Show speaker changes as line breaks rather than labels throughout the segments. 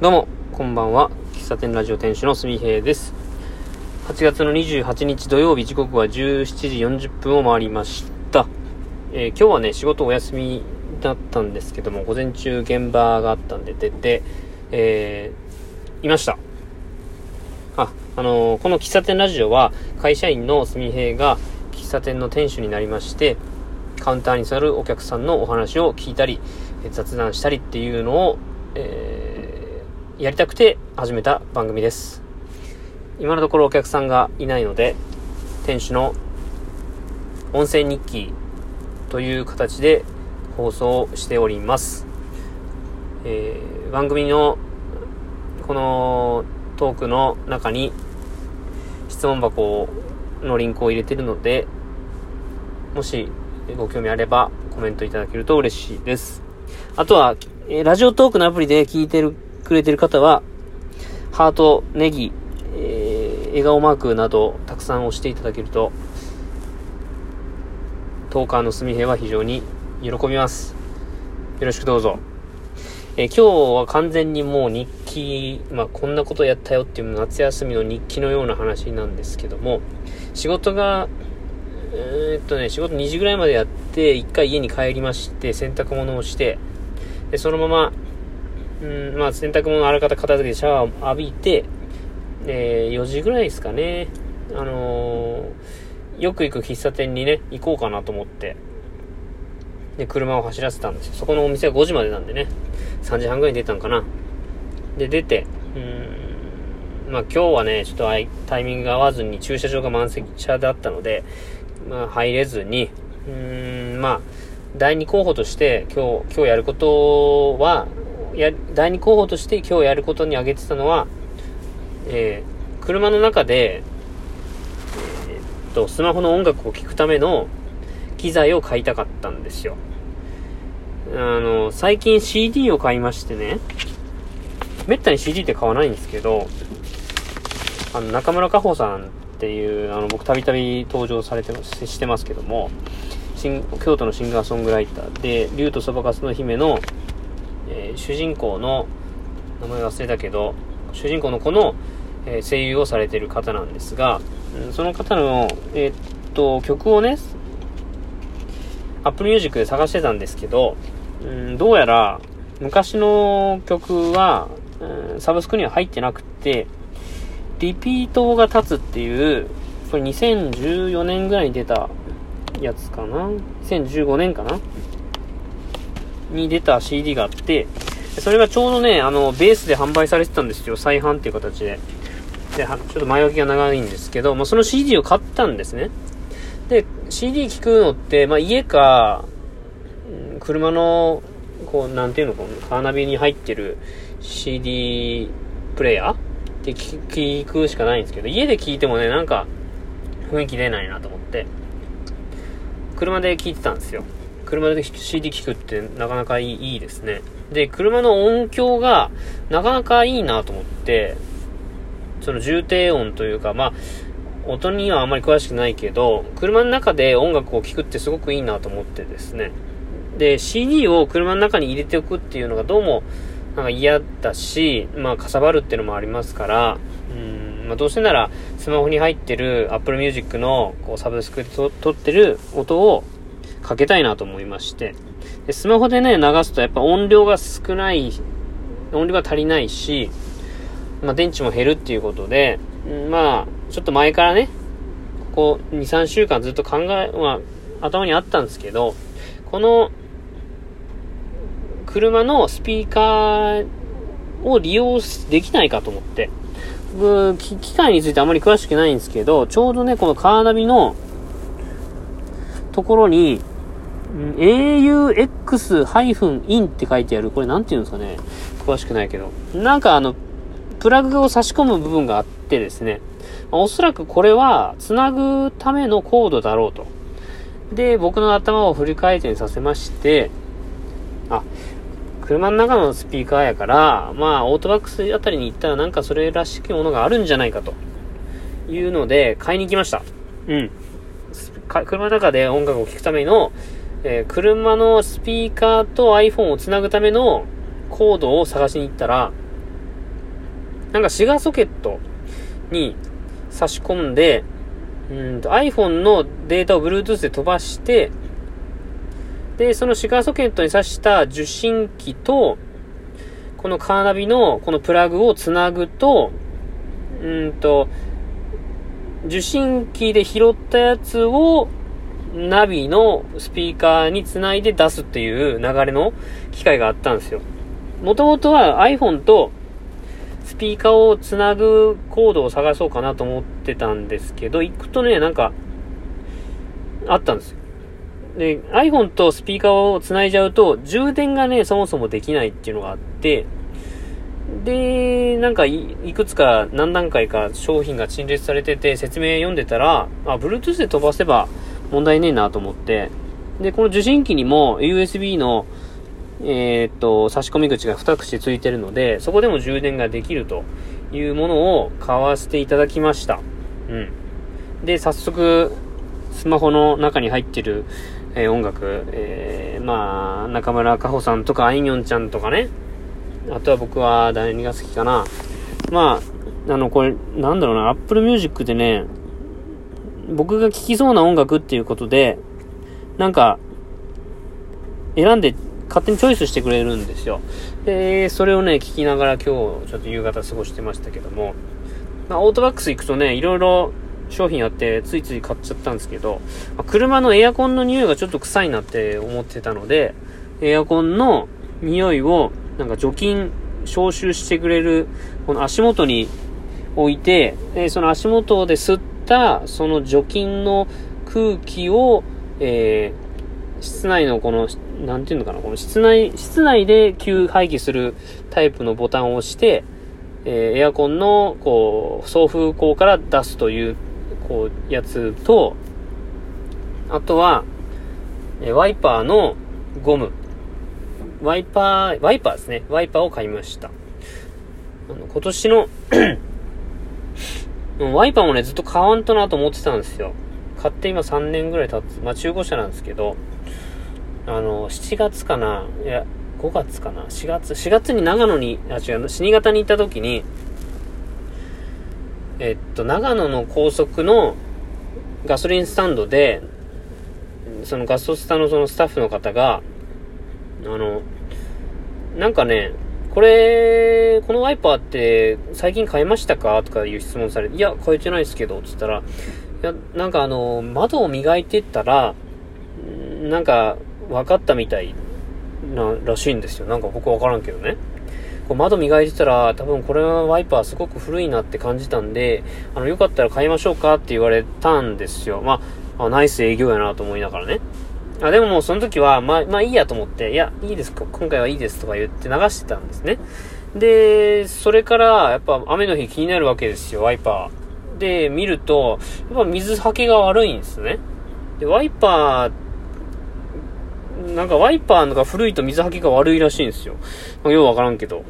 どうも、こんばんは。喫茶店ラジオ店主のすみへいです。8月の28日土曜日、時刻は17時40分を回りました。えー今日はね、仕事お休みだったんですけども、午前中現場があったんで出て、えーいました。あ、あのーこの喫茶店ラジオは、会社員のすみへいが喫茶店の店主になりまして、カウンターに座るお客さんのお話を聞いたり、雑談したりっていうのを、えーやりたくて始めた番組です。今のところお客さんがいないので、店主の音声日記という形で放送しております。えー番組のこのトークの中に質問箱のリンクを入れてるので、もしご興味あればコメントいただけると嬉しいです。あとは、ラジオトークのアプリで聞いてる、くれてる方は、ハート、ネギ、えー笑顔マークなどたくさん押していただけると、トーカーのすみへは非常に喜びます。よろしくどうぞ。えー今日は完全にもう日記、まあこんなことやったよっていう夏休みの日記のような話なんですけども、仕事が、えーっとね、仕事2時ぐらいまでやって、1回家に帰りまして、洗濯物をして、で、そのまま、うん、まあ洗濯物あらかた片付けてシャワーを浴びて、えー4時ぐらいですかね、あのーよく行く喫茶店にね、行こうかなと思って、で、車を走らせたんですよ。そこのお店は5時までなんでね、3時半ぐらいに出たのかな。で、出て、うん、まあ今日はね、ちょっとタイミングが合わずに駐車場が満席車だったので、まあ入れずに、うん、まあ、第二候補として今日、今日やることは、や、第二候補として今日やることに挙げてたのは、えー車の中で、えーっと、スマホの音楽を聴くための機材を買いたかったんですよ。あの、最近 CD を買いましてね、めったに CD って買わないんですけど、あの、中村佳穂さんっていう、あの、僕たびたび登場されてます、してますけども、京都のシンガーソングライターで、竜とそばかすの姫の、えー主人公の、名前忘れたけど、主人公の子の、えー声優をされてる方なんですが、うんその方の、えーっと、曲をね、Apple Music で探してたんですけど、うん、どうやら昔の曲は、うんサブスクには入ってなくて、リピートが立つっていう、これ2014年ぐらいに出たやつかな ?2015 年かな？に出た CD があって、それがちょうどね、あの、ベースで販売されてたんですよ。再販っていう形で。で、ちょっと前置きが長いんですけど、まあ、その CD を買ったんですね。で、CD 聞くのって、まあ、家か、車の、こう、なんていうの、こうカーナビに入ってる CD プレイヤーって聞くしかないんですけど、家で聞いてもね、なんか、雰囲気出ないなと思って、車で聞いてたんですよ。車で CD 聞くってなかなかいいですね。で、車の音響がなかなかいいなと思って、その重低音というか、まあ、音にはあまり詳しくないけど、車の中で音楽を聴くってすごくいいなと思ってですね。で、CD を車の中に入れておくっていうのがどうも、なんか嫌だし、まあ、かさばるっていうのもありますから、うん、まあ、どうせなら、スマホに入ってる Apple Music の、こう、サブスクで撮ってる音をかけたいなと思いまして。で、スマホでね、流すとやっぱ音量が少ない、音量が足りないし、まあ、電池も減るっていうことで、まあ、ちょっと前からね、ここ2、3週間ずっと考え、まあ、頭にあったんですけど、この、車のスピーカーを利用できないかと思って。僕、機械についてあまり詳しくないんですけど、ちょうどね、このカーナビのところに、AUX-IN って書いてある。これなんて言うんですかね。詳しくないけど。なんかあの、プラグを差し込む部分があってですね。まあおそらくこれは、つなぐためのコードだろうと。で、僕の頭を振り回転させまして、あ、車の中のスピーカーやから、まあ、オートバックスあたりに行ったらなんかそれらしきものがあるんじゃないかと。いうので、買いに行きました。うん。車の中で音楽を聴くための、えー車のスピーカーと iPhone をつなぐためのコードを探しに行ったら、なんかシガーソケットに差し込んで、うんと iPhone のデータを Bluetooth で飛ばして、で、そのシガーソケットに挿した受信機と、このカーナビのこのプラグをつなぐと、うんと、受信機で拾ったやつをナビのスピーカーにつないで出すっていう流れの機械があったんですよ。もともとは iPhone とスピーカーをつなぐコードを探そうかなと思ってたんですけど、行くとね、なんか、あったんですよ。で、iPhone とスピーカーをつないじゃうと、充電がね、そもそもできないっていうのがあって、で、なんかい、いくつか何段階か商品が陳列されてて、説明読んでたら、あ、Bluetooth で飛ばせば問題ねえなと思って、で、この受信機にも USB の、えー、っと、差し込み口が2口ついてるので、そこでも充電ができるというものを買わせていただきました。うん。で、早速、スマホの中に入ってる、えー、音楽、えー、まあ、中村佳穂さんとか、あいみょんちゃんとかね。あとは僕は何が好きかな。まあ、あの、これ、なんだろうな、Apple Music でね、僕が聴きそうな音楽っていうことで、なんか、選んで勝手にチョイスしてくれるんですよ。で、それをね、聞きながら今日、ちょっと夕方過ごしてましたけども、まあ、オートバックス行くとね、いろいろ商品あってついつい買っちゃったんですけど、まあ、車のエアコンの匂いがちょっと臭いなって思ってたので、エアコンの匂いをなんか除菌、消臭してくれる、この足元に置いて、でその足元で吸った、その除菌の空気を、えー、室内のこの、なんていうのかな、この室内、室内で吸排気するタイプのボタンを押して、えー、エアコンの、こう、送風口から出すというこう、やつと、あとは、えワイパーのゴム。ワイパー、ワイパーですね。ワイパーを買いました。あの、今年のワイパーもね、ずっと買わんとなと思ってたんですよ。買って今3年ぐらい経つ。まあ中古車なんですけど、あの、7月かな、いや、5月かな、4月、4月に長野に、あ、違う、新潟に行った時に、えっと、長野の高速のガソリンスタンドで、そのガソスタのそのスタッフの方が、あの、なんかね、これ、このワイパーって最近買いましたか？とかいう質問されて、いや、買えてないですけど、つったら、いや、なんかあの、窓を磨いてったら、なんか分かったみたいな、らしいんですよ。なんか僕わからんけどね。こう窓磨いてたら、多分これはワイパーすごく古いなって感じたんで、あの、よかったら買いましょうかって言われたんですよ。まあ、あナイス営業やなと思いながらね。あ、でももうその時は、まあ、まあいいやと思って、いや、いいですか、今回はいいですとか言って流してたんですね。で、それから、やっぱ雨の日気になるわけですよ、ワイパー。で、見ると、やっぱ水はけが悪いんですね。で、ワイパー、なんかワイパーのが古いと水はけが悪いらしいんですよ。まようわからんけど。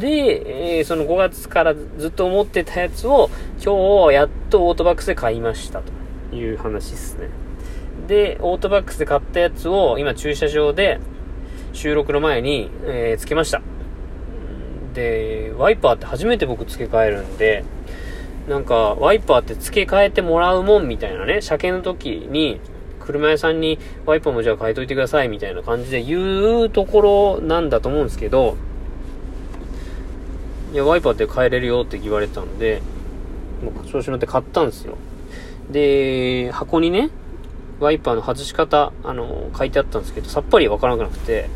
で、えー、その5月からずっと思ってたやつを、今日やっとオートバックスで買いましたという話ですね。で、オートバックスで買ったやつを今駐車場で収録の前に、えー、つけました。で、ワイパーって初めて僕付け替えるんで、なんか、ワイパーって付け替えてもらうもんみたいなね、車検の時に、車屋さんにワイパーもじゃあ変えといてくださいみたいな感じで言うところなんだと思うんですけど、いや、ワイパーって変えれるよって言われたんで、もう調子乗って買ったんですよ。で、箱にね、ワイパーの外し方、あの、書いてあったんですけど、さっぱりわからなくなくて、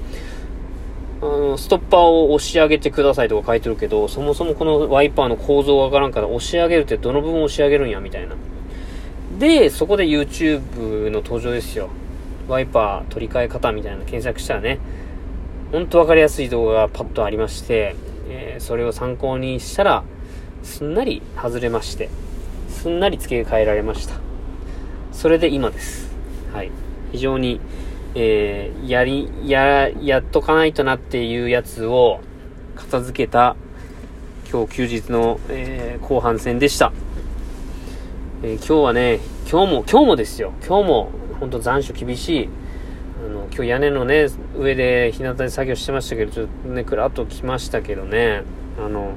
あの、ストッパーを押し上げてくださいとか書いてるけど、そもそもこのワイパーの構造がわからんから押し上げるってどの部分押し上げるんや、みたいな。で、そこで YouTube の登場ですよ。ワイパー取り替え方みたいな検索したらね、ほんとわかりやすい動画がパッとありまして、えー、それを参考にしたら、すんなり外れまして、すんなり付け替えられました。それで今です。はい。非常に、えー、やり、や、やっとかないとなっていうやつを片付けた今日休日の、えー、後半戦でした。えー、今日はね、今日も、今日もですよ。今日も、ほんと残暑厳しい。あの、今日屋根のね、上で日向で作業してましたけど、ちょっとね、くらっと来ましたけどね、あの、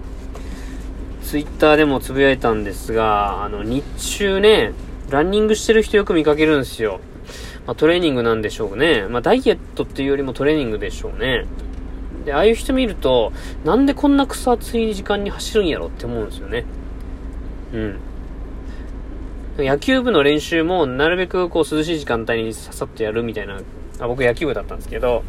ツイッターでもつぶやいたんですが、あの、日中ね、ランニングしてる人よく見かけるんですよ。まあ、トレーニングなんでしょうね。まあ、ダイエットっていうよりもトレーニングでしょうね。で、ああいう人見ると、なんでこんな草暑い時間に走るんやろって思うんですよね。うん。野球部の練習もなるべくこう涼しい時間帯にささっとやるみたいな、あ僕野球部だったんですけど、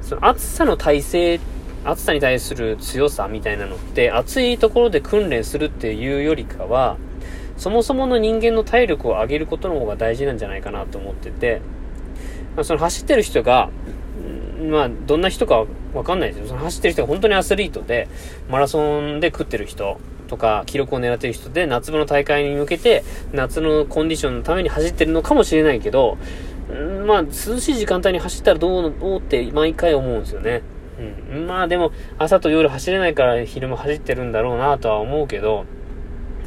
その暑さの耐性、暑さに対する強さみたいなのって、暑いところで訓練するっていうよりかは、そもそもの人間の体力を上げることの方が大事なんじゃないかなと思ってて、まあ、その走ってる人が、まあ、どんな人かわかんないですよ。その走ってる人が本当にアスリートで、マラソンで食ってる人とか、記録を狙ってる人で、夏場の大会に向けて、夏のコンディションのために走ってるのかもしれないけど、まあ、涼しい時間帯に走ったらどう、どうって毎回思うんですよね。うん。まあでも、朝と夜走れないから昼も走ってるんだろうなとは思うけど、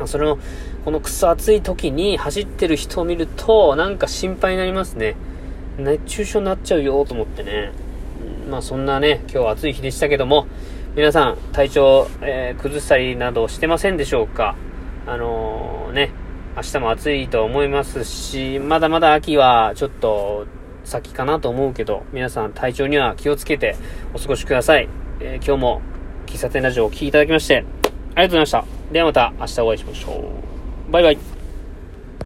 それの、このくそ暑い時に走ってる人を見ると、なんか心配になりますね。熱中症になっちゃうよと思ってね。まあそんなね、今日暑い日でしたけども、皆さん体調、えー、崩したりなどしてませんでしょうか？あのー、ね、明日も暑いと思いますし、まだまだ秋はちょっと先かなと思うけど、皆さん体調には気をつけてお過ごしください。えー、今日も喫茶店ラジオをお聴きいただきまして、ありがとうございました。ではまた明日お会いしましょう。バイバイ。